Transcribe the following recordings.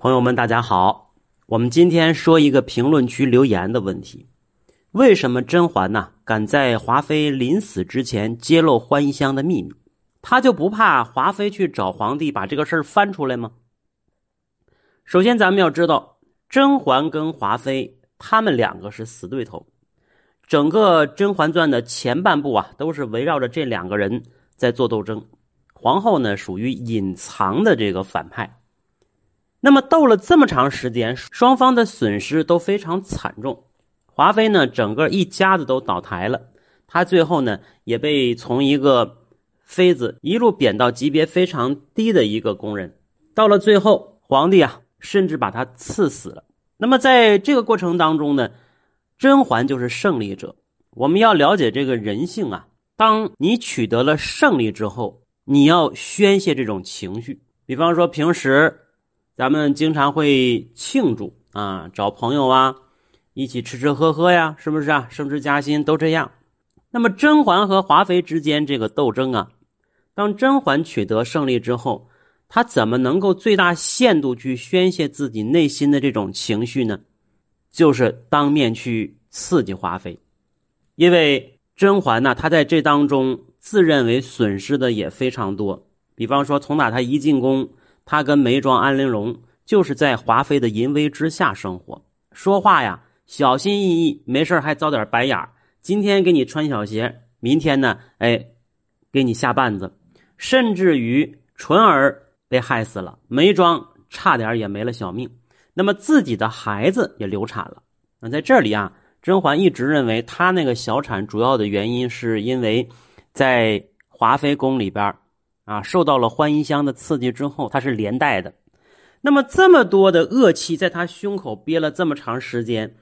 朋友们，大家好。我们今天说一个评论区留言的问题：为什么甄嬛呢敢在华妃临死之前揭露欢宜香的秘密？她就不怕华妃去找皇帝把这个事儿翻出来吗？首先，咱们要知道，甄嬛跟华妃他们两个是死对头，整个《甄嬛传》的前半部啊，都是围绕着这两个人在做斗争。皇后呢，属于隐藏的这个反派。那么斗了这么长时间，双方的损失都非常惨重。华妃呢，整个一家子都倒台了，她最后呢也被从一个妃子一路贬到级别非常低的一个宫人。到了最后，皇帝啊甚至把她赐死了。那么在这个过程当中呢，甄嬛就是胜利者。我们要了解这个人性啊，当你取得了胜利之后，你要宣泄这种情绪。比方说平时。咱们经常会庆祝啊，找朋友啊，一起吃吃喝喝呀，是不是啊？升职加薪都这样。那么甄嬛和华妃之间这个斗争啊，当甄嬛取得胜利之后，她怎么能够最大限度去宣泄自己内心的这种情绪呢？就是当面去刺激华妃，因为甄嬛呢，她在这当中自认为损失的也非常多。比方说，从打她一进宫。他跟眉庄安陵容就是在华妃的淫威之下生活，说话呀小心翼翼，没事还遭点白眼今天给你穿小鞋，明天呢，哎，给你下绊子，甚至于纯儿被害死了，眉庄差点也没了小命，那么自己的孩子也流产了。那在这里啊，甄嬛一直认为她那个小产主要的原因是因为在华妃宫里边。啊，受到了欢宜香的刺激之后，他是连带的。那么这么多的恶气在他胸口憋了这么长时间，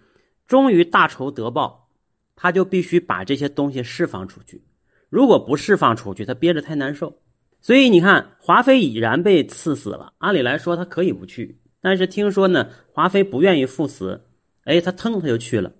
终于大仇得报，他就必须把这些东西释放出去。如果不释放出去，他憋着太难受。所以你看，华妃已然被赐死了。按理来说，他可以不去，但是听说呢，华妃不愿意赴死，哎，他腾他就去了。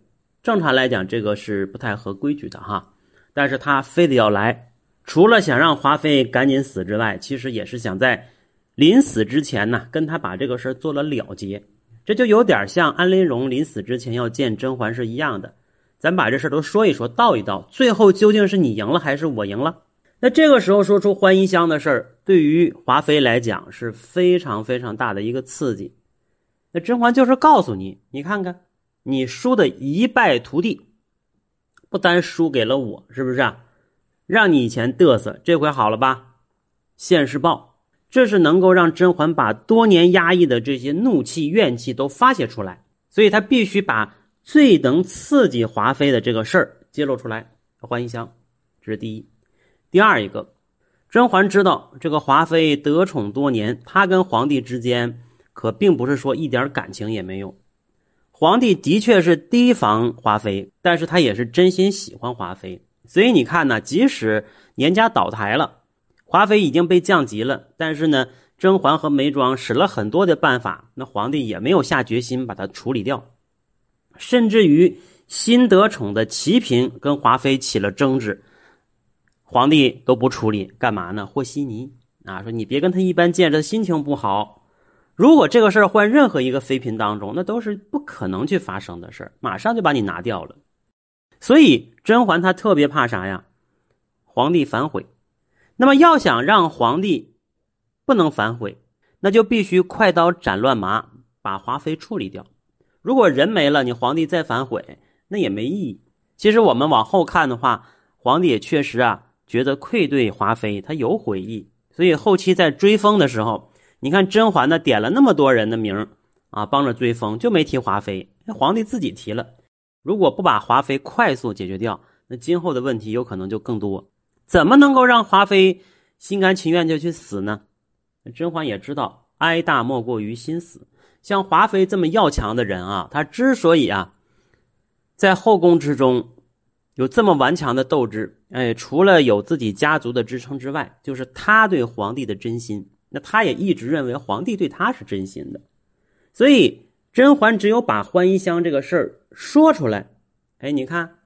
正常来讲，这个是不太合规矩的哈，但是他非得要来。除了想让华妃赶紧死之外，其实也是想在临死之前呢，跟他把这个事儿做了了结。这就有点像安陵容临死之前要见甄嬛是一样的。咱把这事儿都说一说，道一道，最后究竟是你赢了还是我赢了？那这个时候说出欢宜香的事儿，对于华妃来讲是非常非常大的一个刺激。那甄嬛就是告诉你，你看看，你输的一败涂地，不单输给了我，是不是啊？让你以前嘚瑟，这回好了吧？现世报，这是能够让甄嬛把多年压抑的这些怒气、怨气都发泄出来，所以她必须把最能刺激华妃的这个事儿揭露出来。欢宜香，这是第一。第二一个，甄嬛知道这个华妃得宠多年，她跟皇帝之间可并不是说一点感情也没有。皇帝的确是提防华妃，但是他也是真心喜欢华妃。所以你看呢，即使年家倒台了，华妃已经被降级了，但是呢，甄嬛和眉庄使了很多的办法，那皇帝也没有下决心把她处理掉，甚至于新得宠的齐嫔跟华妃起了争执，皇帝都不处理，干嘛呢？和稀泥啊，说你别跟他一般见识，心情不好。如果这个事儿换任何一个妃嫔当中，那都是不可能去发生的事，马上就把你拿掉了。所以甄嬛她特别怕啥呀？皇帝反悔。那么要想让皇帝不能反悔，那就必须快刀斩乱麻，把华妃处理掉。如果人没了，你皇帝再反悔，那也没意义。其实我们往后看的话，皇帝也确实啊觉得愧对华妃，他有悔意。所以后期在追封的时候，你看甄嬛呢点了那么多人的名啊，帮着追封，就没提华妃。皇帝自己提了。如果不把华妃快速解决掉，那今后的问题有可能就更多。怎么能够让华妃心甘情愿就去死呢？甄嬛也知道，哀大莫过于心死。像华妃这么要强的人啊，她之所以啊，在后宫之中有这么顽强的斗志，哎，除了有自己家族的支撑之外，就是她对皇帝的真心。那她也一直认为皇帝对她是真心的，所以。甄嬛只有把欢宜香这个事儿说出来，哎，你看，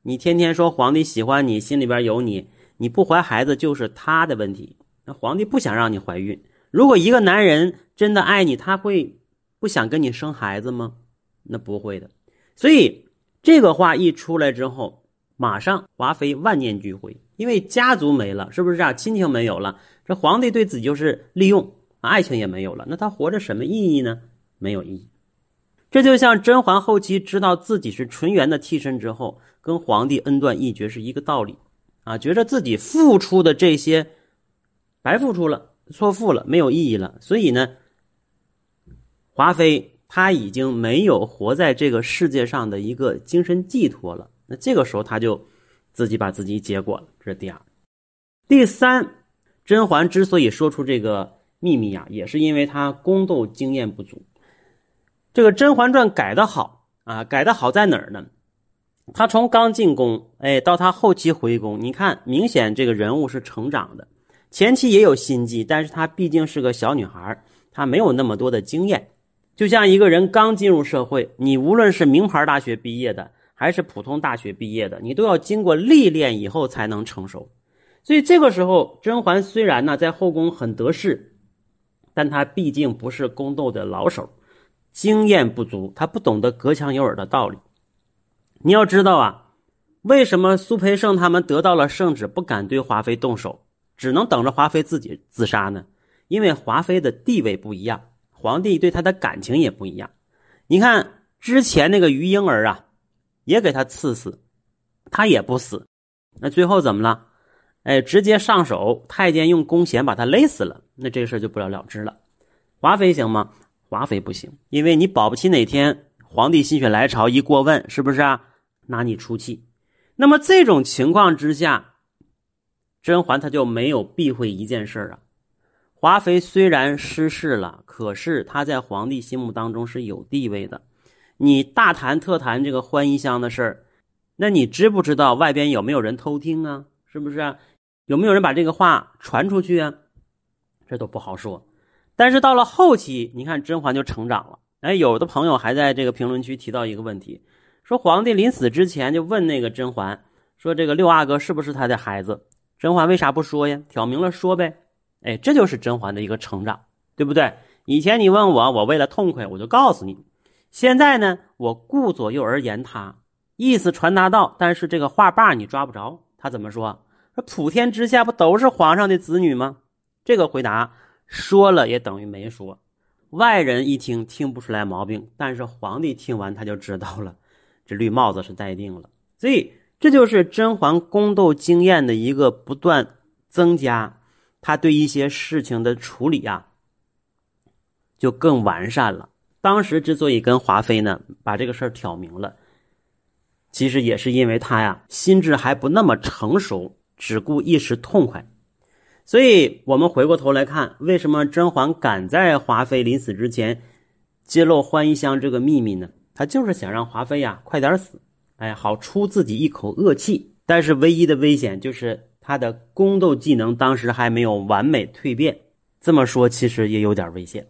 你天天说皇帝喜欢你，心里边有你，你不怀孩子就是他的问题。那皇帝不想让你怀孕，如果一个男人真的爱你，他会不想跟你生孩子吗？那不会的。所以这个话一出来之后，马上华妃万念俱灰，因为家族没了，是不是啊？亲情没有了，这皇帝对自己就是利用，爱情也没有了，那他活着什么意义呢？没有意义。这就像甄嬛后期知道自己是纯元的替身之后，跟皇帝恩断义绝是一个道理，啊，觉得自己付出的这些白付出了，错付了，没有意义了。所以呢，华妃她已经没有活在这个世界上的一个精神寄托了。那这个时候，她就自己把自己结果了。这是第二，第三，甄嬛之所以说出这个秘密呀，也是因为她宫斗经验不足。这个《甄嬛传》改的好啊，改的好在哪儿呢？他从刚进宫，哎，到他后期回宫，你看，明显这个人物是成长的。前期也有心计，但是他毕竟是个小女孩，她没有那么多的经验。就像一个人刚进入社会，你无论是名牌大学毕业的，还是普通大学毕业的，你都要经过历练以后才能成熟。所以这个时候，甄嬛虽然呢在后宫很得势，但她毕竟不是宫斗的老手。经验不足，他不懂得隔墙有耳的道理。你要知道啊，为什么苏培盛他们得到了圣旨，不敢对华妃动手，只能等着华妃自己自杀呢？因为华妃的地位不一样，皇帝对她的感情也不一样。你看之前那个于婴儿啊，也给他赐死，他也不死，那最后怎么了？哎，直接上手，太监用弓弦把他勒死了，那这事就不了了之了。华妃行吗？华妃不行，因为你保不齐哪天皇帝心血来潮一过问，是不是啊？拿你出气。那么这种情况之下，甄嬛她就没有避讳一件事啊。华妃虽然失势了，可是她在皇帝心目当中是有地位的。你大谈特谈这个欢宜香的事，那你知不知道外边有没有人偷听啊？是不是？啊？有没有人把这个话传出去啊？这都不好说。但是到了后期，你看甄嬛就成长了。哎，有的朋友还在这个评论区提到一个问题，说皇帝临死之前就问那个甄嬛，说这个六阿哥是不是他的孩子？甄嬛为啥不说呀？挑明了说呗。哎，这就是甄嬛的一个成长，对不对？以前你问我，我为了痛快，我就告诉你。现在呢，我顾左右而言他，意思传达到，但是这个话把你抓不着。他怎么说？说普天之下不都是皇上的子女吗？这个回答。说了也等于没说，外人一听听不出来毛病，但是皇帝听完他就知道了，这绿帽子是戴定了。所以这就是甄嬛宫斗经验的一个不断增加，他对一些事情的处理啊，就更完善了。当时之所以跟华妃呢把这个事儿挑明了，其实也是因为他呀心智还不那么成熟，只顾一时痛快。所以，我们回过头来看，为什么甄嬛敢在华妃临死之前揭露欢宜香这个秘密呢？她就是想让华妃呀快点死，哎，好出自己一口恶气。但是，唯一的危险就是她的宫斗技能当时还没有完美蜕变。这么说，其实也有点危险。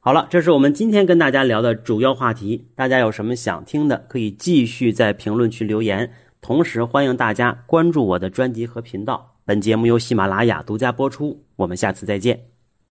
好了，这是我们今天跟大家聊的主要话题。大家有什么想听的，可以继续在评论区留言。同时，欢迎大家关注我的专辑和频道。本节目由喜马拉雅独家播出，我们下次再见。